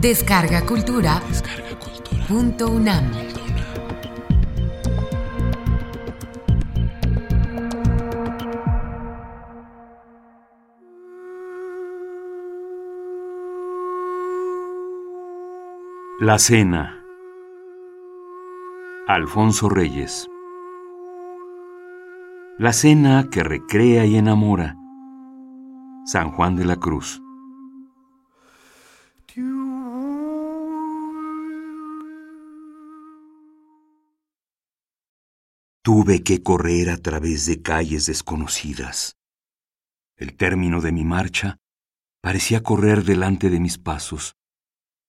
Descarga Cultura. Punto UNAM. La cena. Alfonso Reyes. La cena que recrea y enamora. San Juan de la Cruz. Tuve que correr a través de calles desconocidas. El término de mi marcha parecía correr delante de mis pasos,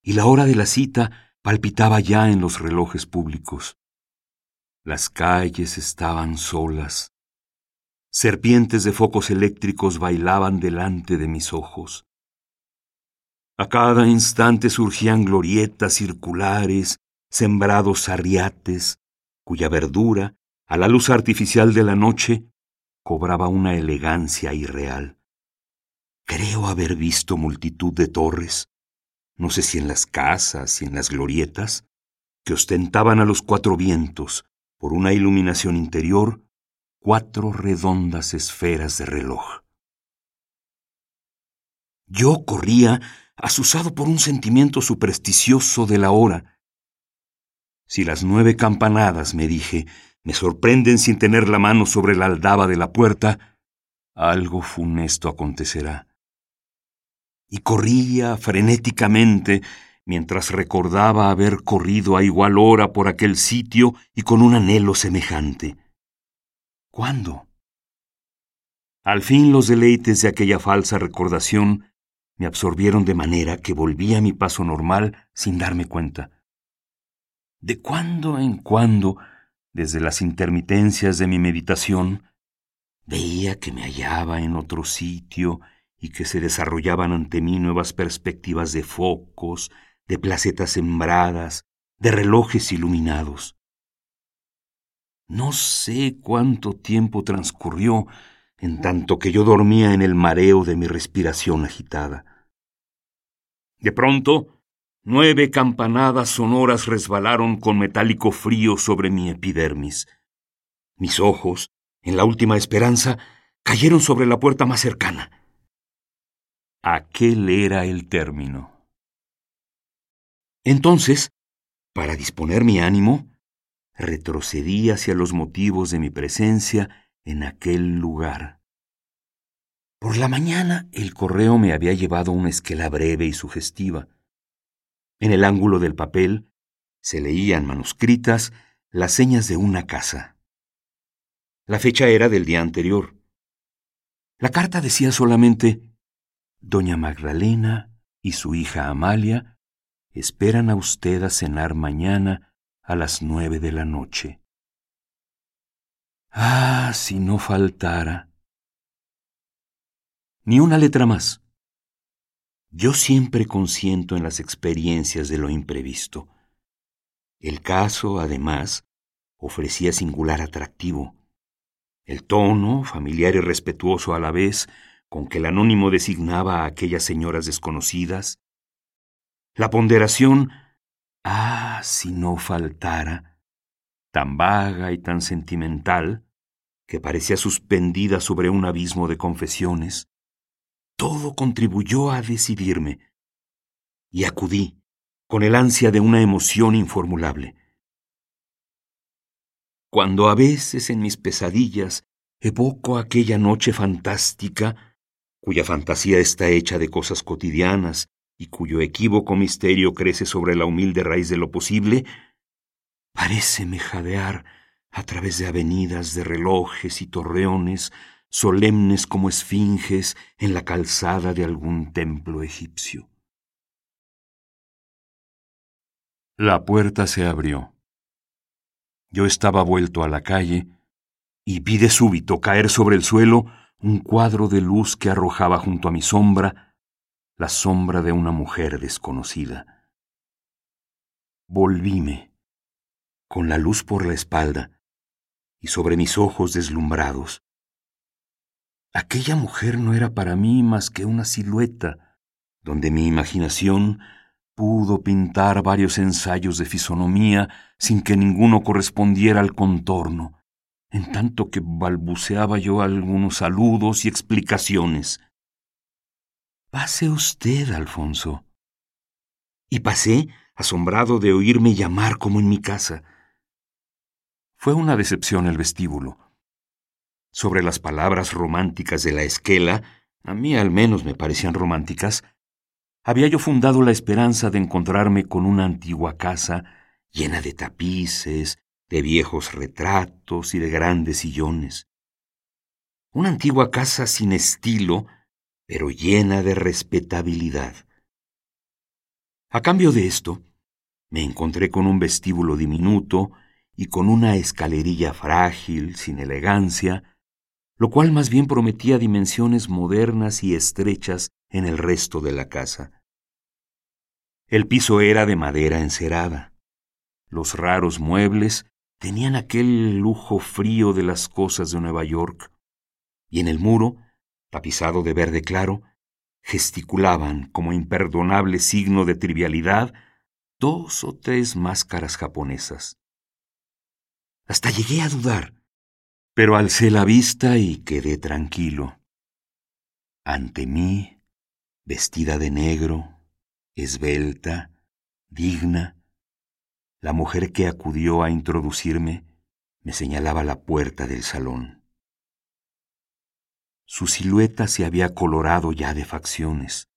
y la hora de la cita palpitaba ya en los relojes públicos. Las calles estaban solas. Serpientes de focos eléctricos bailaban delante de mis ojos. A cada instante surgían glorietas circulares, sembrados arriates, cuya verdura a la luz artificial de la noche, cobraba una elegancia irreal. Creo haber visto multitud de torres, no sé si en las casas y en las glorietas, que ostentaban a los cuatro vientos, por una iluminación interior, cuatro redondas esferas de reloj. Yo corría asusado por un sentimiento supersticioso de la hora. Si las nueve campanadas, me dije, me sorprenden sin tener la mano sobre la aldaba de la puerta, algo funesto acontecerá. Y corría frenéticamente mientras recordaba haber corrido a igual hora por aquel sitio y con un anhelo semejante. ¿Cuándo? Al fin los deleites de aquella falsa recordación me absorbieron de manera que volví a mi paso normal sin darme cuenta. De cuando en cuando desde las intermitencias de mi meditación, veía que me hallaba en otro sitio y que se desarrollaban ante mí nuevas perspectivas de focos, de placetas sembradas, de relojes iluminados. No sé cuánto tiempo transcurrió en tanto que yo dormía en el mareo de mi respiración agitada. De pronto, Nueve campanadas sonoras resbalaron con metálico frío sobre mi epidermis. Mis ojos, en la última esperanza, cayeron sobre la puerta más cercana. Aquel era el término. Entonces, para disponer mi ánimo, retrocedí hacia los motivos de mi presencia en aquel lugar. Por la mañana el correo me había llevado una esquela breve y sugestiva. En el ángulo del papel se leían manuscritas las señas de una casa. La fecha era del día anterior. La carta decía solamente, Doña Magdalena y su hija Amalia esperan a usted a cenar mañana a las nueve de la noche. Ah, si no faltara. Ni una letra más. Yo siempre consiento en las experiencias de lo imprevisto. El caso, además, ofrecía singular atractivo. El tono, familiar y respetuoso a la vez, con que el anónimo designaba a aquellas señoras desconocidas. La ponderación, ah, si no faltara, tan vaga y tan sentimental, que parecía suspendida sobre un abismo de confesiones. Todo contribuyó a decidirme. Y acudí, con el ansia de una emoción informulable. Cuando a veces en mis pesadillas evoco aquella noche fantástica, cuya fantasía está hecha de cosas cotidianas y cuyo equívoco misterio crece sobre la humilde raíz de lo posible, paréceme jadear a través de avenidas de relojes y torreones, solemnes como esfinges en la calzada de algún templo egipcio. La puerta se abrió. Yo estaba vuelto a la calle y vi de súbito caer sobre el suelo un cuadro de luz que arrojaba junto a mi sombra la sombra de una mujer desconocida. Volvíme, con la luz por la espalda y sobre mis ojos deslumbrados, Aquella mujer no era para mí más que una silueta, donde mi imaginación pudo pintar varios ensayos de fisonomía sin que ninguno correspondiera al contorno, en tanto que balbuceaba yo algunos saludos y explicaciones. Pase usted, Alfonso. Y pasé, asombrado de oírme llamar como en mi casa. Fue una decepción el vestíbulo. Sobre las palabras románticas de la esquela, a mí al menos me parecían románticas, había yo fundado la esperanza de encontrarme con una antigua casa llena de tapices, de viejos retratos y de grandes sillones. Una antigua casa sin estilo, pero llena de respetabilidad. A cambio de esto, me encontré con un vestíbulo diminuto y con una escalerilla frágil, sin elegancia, lo cual más bien prometía dimensiones modernas y estrechas en el resto de la casa. El piso era de madera encerada. Los raros muebles tenían aquel lujo frío de las cosas de Nueva York, y en el muro, tapizado de verde claro, gesticulaban como imperdonable signo de trivialidad dos o tres máscaras japonesas. Hasta llegué a dudar, pero alcé la vista y quedé tranquilo. Ante mí, vestida de negro, esbelta, digna, la mujer que acudió a introducirme me señalaba la puerta del salón. Su silueta se había colorado ya de facciones.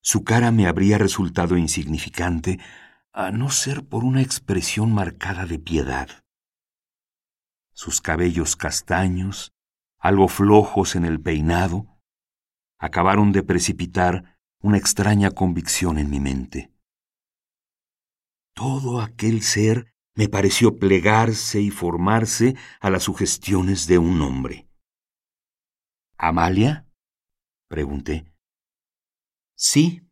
Su cara me habría resultado insignificante a no ser por una expresión marcada de piedad. Sus cabellos castaños, algo flojos en el peinado, acabaron de precipitar una extraña convicción en mi mente. Todo aquel ser me pareció plegarse y formarse a las sugestiones de un hombre. ¿Amalia? pregunté. Sí.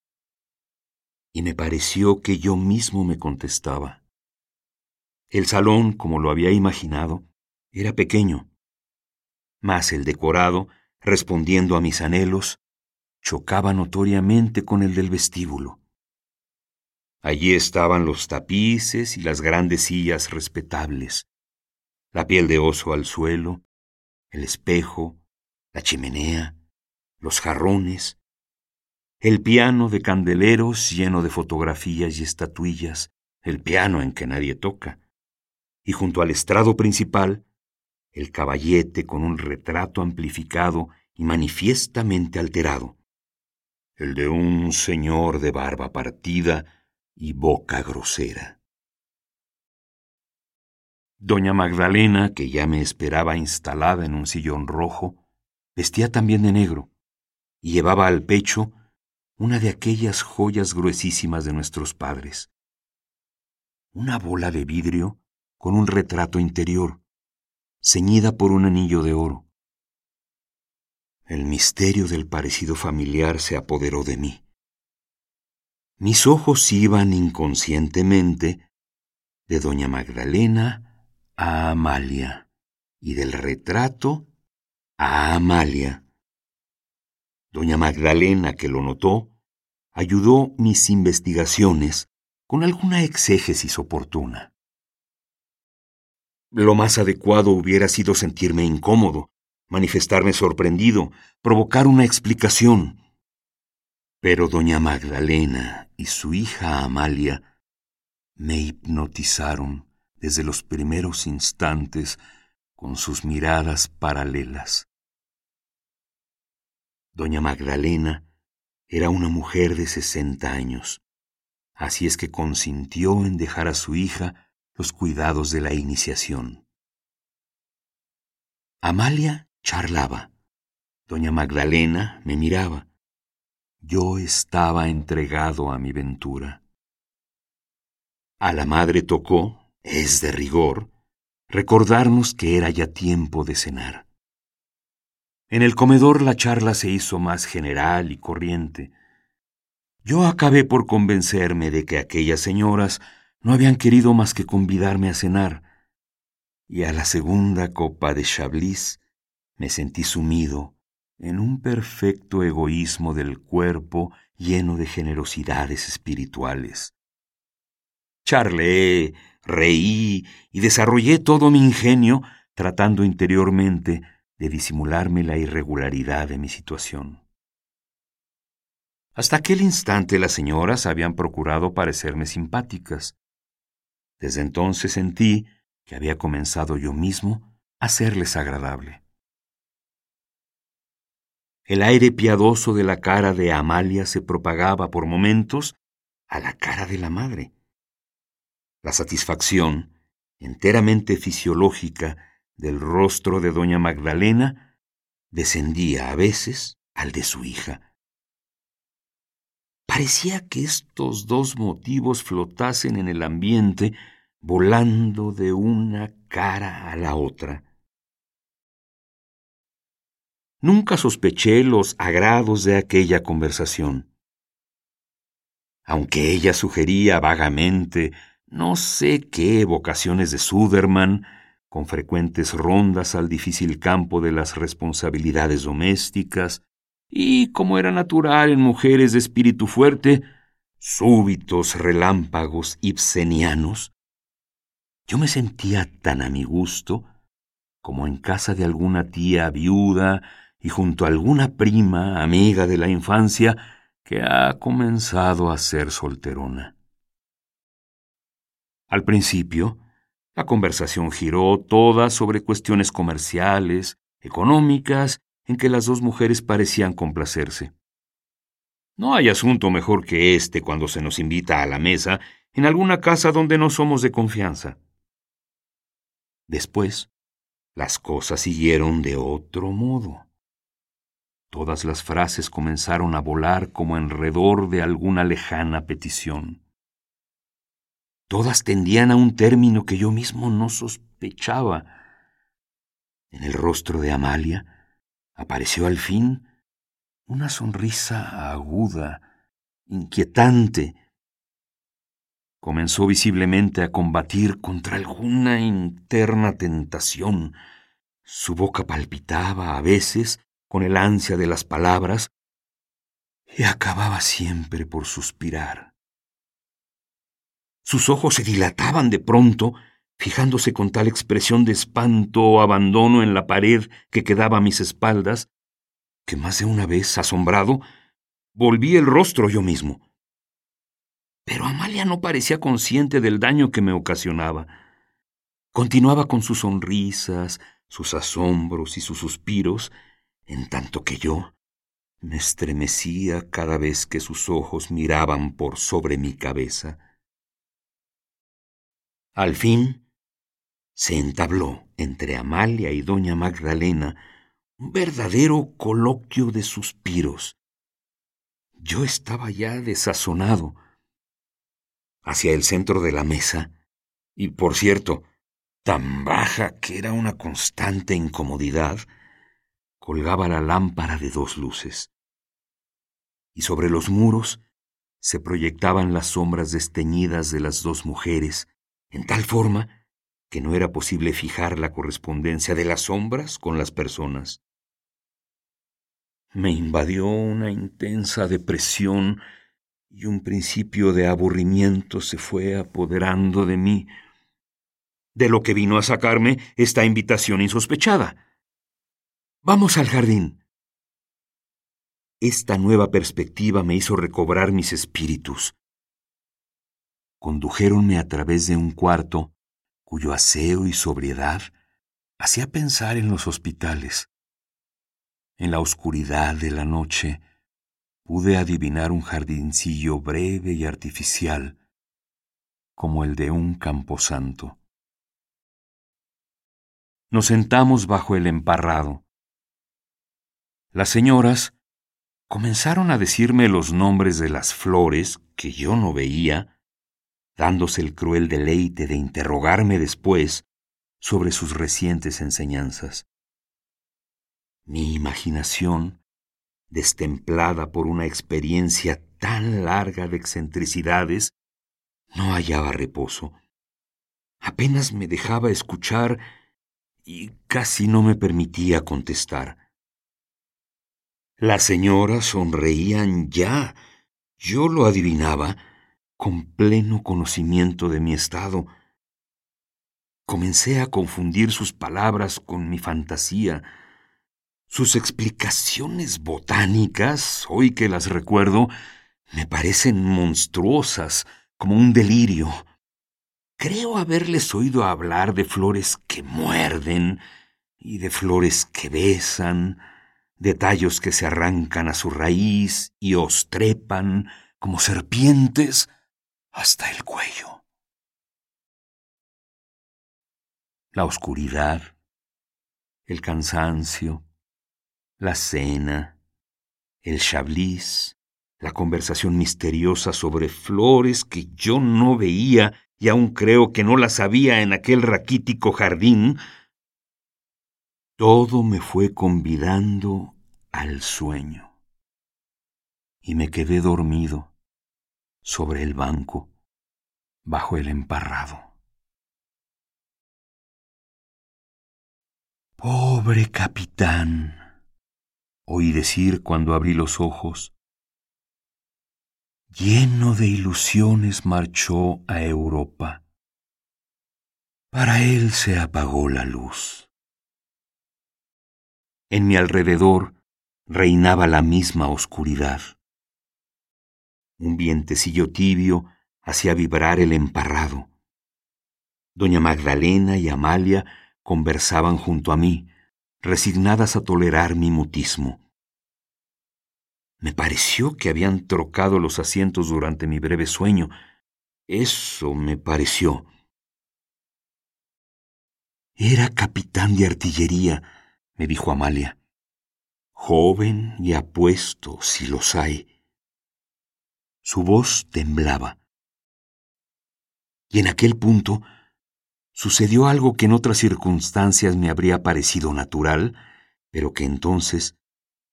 Y me pareció que yo mismo me contestaba. El salón, como lo había imaginado, era pequeño, mas el decorado, respondiendo a mis anhelos, chocaba notoriamente con el del vestíbulo. Allí estaban los tapices y las grandes sillas respetables, la piel de oso al suelo, el espejo, la chimenea, los jarrones, el piano de candeleros lleno de fotografías y estatuillas, el piano en que nadie toca, y junto al estrado principal, el caballete con un retrato amplificado y manifiestamente alterado, el de un señor de barba partida, y boca grosera. Doña Magdalena, que ya me esperaba instalada en un sillón rojo, vestía también de negro y llevaba al pecho una de aquellas joyas gruesísimas de nuestros padres. Una bola de vidrio con un retrato interior, ceñida por un anillo de oro. El misterio del parecido familiar se apoderó de mí. Mis ojos iban inconscientemente de doña Magdalena a Amalia y del retrato a Amalia. Doña Magdalena, que lo notó, ayudó mis investigaciones con alguna exégesis oportuna. Lo más adecuado hubiera sido sentirme incómodo, manifestarme sorprendido, provocar una explicación. Pero doña Magdalena y su hija Amalia me hipnotizaron desde los primeros instantes con sus miradas paralelas. Doña Magdalena era una mujer de sesenta años, así es que consintió en dejar a su hija los cuidados de la iniciación. Amalia charlaba. Doña Magdalena me miraba. Yo estaba entregado a mi ventura. A la madre tocó, es de rigor, recordarnos que era ya tiempo de cenar. En el comedor la charla se hizo más general y corriente. Yo acabé por convencerme de que aquellas señoras no habían querido más que convidarme a cenar, y a la segunda copa de Chablis me sentí sumido en un perfecto egoísmo del cuerpo lleno de generosidades espirituales. Charlé, reí y desarrollé todo mi ingenio tratando interiormente de disimularme la irregularidad de mi situación. Hasta aquel instante las señoras habían procurado parecerme simpáticas. Desde entonces sentí que había comenzado yo mismo a serles agradable. El aire piadoso de la cara de Amalia se propagaba por momentos a la cara de la madre. La satisfacción, enteramente fisiológica, del rostro de doña Magdalena descendía a veces al de su hija. Parecía que estos dos motivos flotasen en el ambiente, volando de una cara a la otra. Nunca sospeché los agrados de aquella conversación. Aunque ella sugería vagamente no sé qué evocaciones de Suderman, con frecuentes rondas al difícil campo de las responsabilidades domésticas, y, como era natural en mujeres de espíritu fuerte, súbitos relámpagos ibsenianos, yo me sentía tan a mi gusto como en casa de alguna tía viuda y junto a alguna prima, amiga de la infancia, que ha comenzado a ser solterona. Al principio, la conversación giró toda sobre cuestiones comerciales, económicas, en que las dos mujeres parecían complacerse. No hay asunto mejor que este cuando se nos invita a la mesa en alguna casa donde no somos de confianza. Después, las cosas siguieron de otro modo. Todas las frases comenzaron a volar como enredor de alguna lejana petición. Todas tendían a un término que yo mismo no sospechaba. En el rostro de Amalia apareció al fin una sonrisa aguda, inquietante. Comenzó visiblemente a combatir contra alguna interna tentación. Su boca palpitaba a veces con el ansia de las palabras, y acababa siempre por suspirar. Sus ojos se dilataban de pronto, fijándose con tal expresión de espanto o abandono en la pared que quedaba a mis espaldas, que más de una vez, asombrado, volví el rostro yo mismo. Pero Amalia no parecía consciente del daño que me ocasionaba. Continuaba con sus sonrisas, sus asombros y sus suspiros, en tanto que yo me estremecía cada vez que sus ojos miraban por sobre mi cabeza. Al fin se entabló entre Amalia y doña Magdalena un verdadero coloquio de suspiros. Yo estaba ya desazonado. Hacia el centro de la mesa, y por cierto, tan baja que era una constante incomodidad, colgaba la lámpara de dos luces. Y sobre los muros se proyectaban las sombras desteñidas de las dos mujeres, en tal forma que no era posible fijar la correspondencia de las sombras con las personas. Me invadió una intensa depresión y un principio de aburrimiento se fue apoderando de mí, de lo que vino a sacarme esta invitación insospechada. Vamos al jardín. Esta nueva perspectiva me hizo recobrar mis espíritus. Condujéronme a través de un cuarto cuyo aseo y sobriedad hacía pensar en los hospitales. En la oscuridad de la noche pude adivinar un jardincillo breve y artificial, como el de un camposanto. Nos sentamos bajo el emparrado. Las señoras comenzaron a decirme los nombres de las flores que yo no veía, dándose el cruel deleite de interrogarme después sobre sus recientes enseñanzas. Mi imaginación, destemplada por una experiencia tan larga de excentricidades, no hallaba reposo. Apenas me dejaba escuchar y casi no me permitía contestar. Las señoras sonreían ya Yo lo adivinaba con pleno conocimiento de mi estado. Comencé a confundir sus palabras con mi fantasía. Sus explicaciones botánicas, hoy que las recuerdo, me parecen monstruosas, como un delirio. Creo haberles oído hablar de flores que muerden y de flores que besan, de tallos que se arrancan a su raíz y os trepan como serpientes hasta el cuello. La oscuridad, el cansancio, la cena, el chablis, la conversación misteriosa sobre flores que yo no veía y aún creo que no las había en aquel raquítico jardín, todo me fue convidando al sueño. Y me quedé dormido sobre el banco, bajo el emparrado. Pobre capitán, oí decir cuando abrí los ojos. Lleno de ilusiones marchó a Europa. Para él se apagó la luz. En mi alrededor reinaba la misma oscuridad. Un vientecillo tibio hacía vibrar el emparrado. Doña Magdalena y Amalia conversaban junto a mí, resignadas a tolerar mi mutismo. Me pareció que habían trocado los asientos durante mi breve sueño. Eso me pareció. Era capitán de artillería, me dijo Amalia. Joven y apuesto, si los hay. Su voz temblaba. Y en aquel punto sucedió algo que en otras circunstancias me habría parecido natural, pero que entonces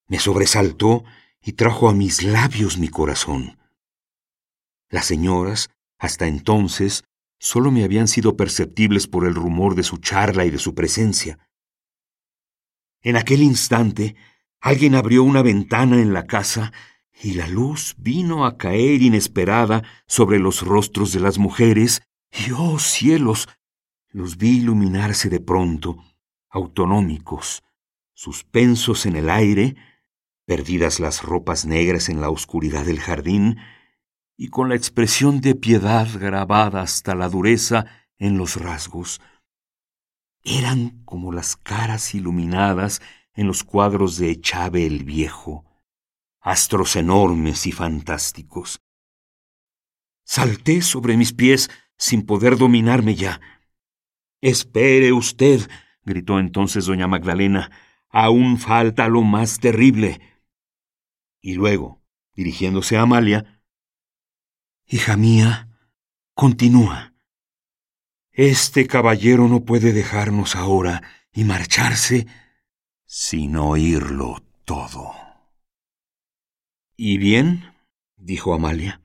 me sobresaltó y trajo a mis labios mi corazón. Las señoras, hasta entonces, solo me habían sido perceptibles por el rumor de su charla y de su presencia. En aquel instante, alguien abrió una ventana en la casa y la luz vino a caer inesperada sobre los rostros de las mujeres, y oh cielos, los vi iluminarse de pronto, autonómicos, suspensos en el aire, perdidas las ropas negras en la oscuridad del jardín, y con la expresión de piedad grabada hasta la dureza en los rasgos. Eran como las caras iluminadas en los cuadros de Chave el Viejo, astros enormes y fantásticos. Salté sobre mis pies sin poder dominarme ya. Espere usted, gritó entonces doña Magdalena, aún falta lo más terrible. Y luego, dirigiéndose a Amalia, Hija mía, continúa. Este caballero no puede dejarnos ahora y marcharse sin oírlo todo. ¿Y bien? dijo Amalia.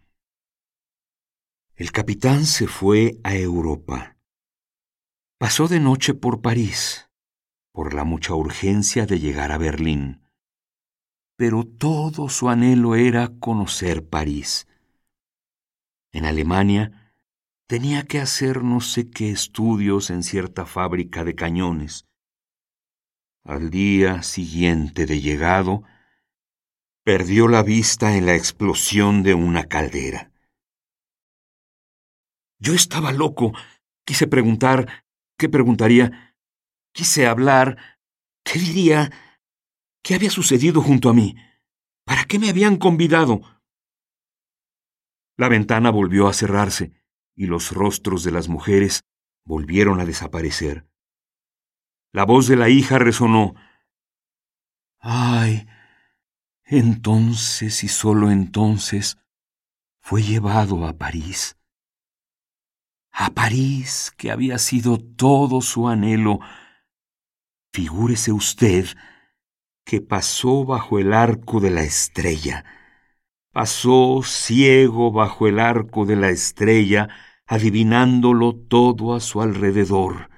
El capitán se fue a Europa. Pasó de noche por París, por la mucha urgencia de llegar a Berlín. Pero todo su anhelo era conocer París. En Alemania, tenía que hacer no sé qué estudios en cierta fábrica de cañones. Al día siguiente de llegado, perdió la vista en la explosión de una caldera. Yo estaba loco. Quise preguntar, ¿qué preguntaría? Quise hablar, ¿qué diría? ¿Qué había sucedido junto a mí? ¿Para qué me habían convidado? La ventana volvió a cerrarse y los rostros de las mujeres volvieron a desaparecer. La voz de la hija resonó. Ay, entonces y solo entonces fue llevado a París. A París, que había sido todo su anhelo. Figúrese usted que pasó bajo el arco de la estrella pasó ciego bajo el arco de la estrella, adivinándolo todo a su alrededor.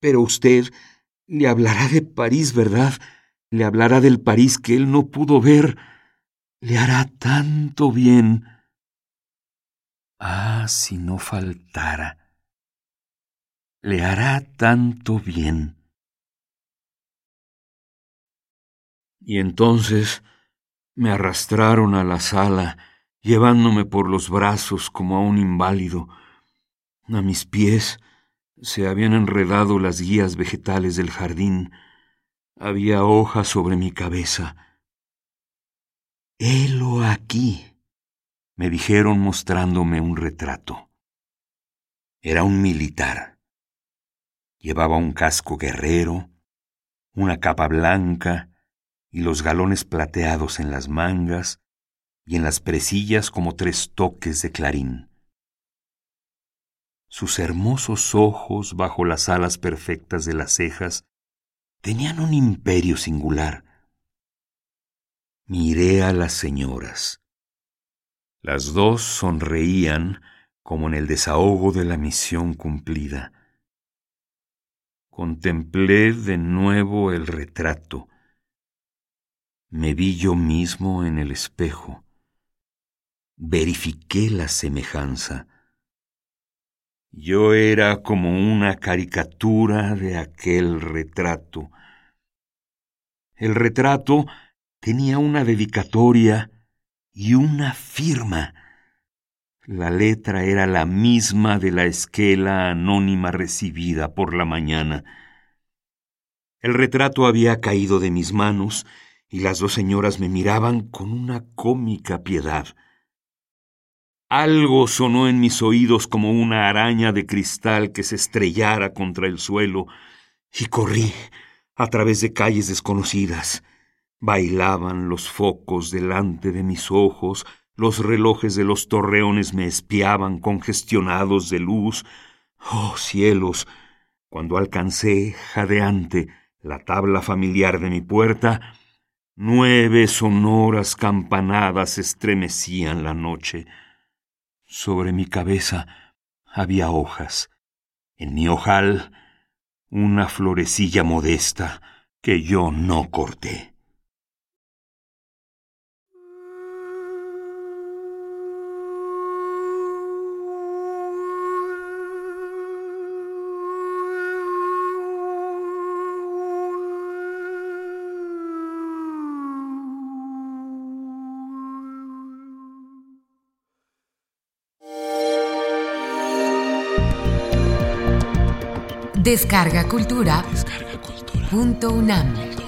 Pero usted le hablará de París, ¿verdad? Le hablará del París que él no pudo ver. Le hará tanto bien. Ah, si no faltara. Le hará tanto bien. Y entonces me arrastraron a la sala, llevándome por los brazos como a un inválido. A mis pies se habían enredado las guías vegetales del jardín. Había hojas sobre mi cabeza. Helo aquí, me dijeron mostrándome un retrato. Era un militar. Llevaba un casco guerrero, una capa blanca y los galones plateados en las mangas y en las presillas como tres toques de clarín. Sus hermosos ojos bajo las alas perfectas de las cejas tenían un imperio singular. Miré a las señoras. Las dos sonreían como en el desahogo de la misión cumplida. Contemplé de nuevo el retrato. Me vi yo mismo en el espejo. Verifiqué la semejanza. Yo era como una caricatura de aquel retrato. El retrato tenía una dedicatoria y una firma. La letra era la misma de la esquela anónima recibida por la mañana. El retrato había caído de mis manos y las dos señoras me miraban con una cómica piedad. Algo sonó en mis oídos como una araña de cristal que se estrellara contra el suelo, y corrí a través de calles desconocidas. Bailaban los focos delante de mis ojos, los relojes de los torreones me espiaban congestionados de luz. Oh cielos. Cuando alcancé, jadeante, la tabla familiar de mi puerta, nueve sonoras campanadas estremecían la noche. Sobre mi cabeza había hojas. En mi ojal, una florecilla modesta que yo no corté. Descarga Cultura. Descarga Cultura. Punto UNAM.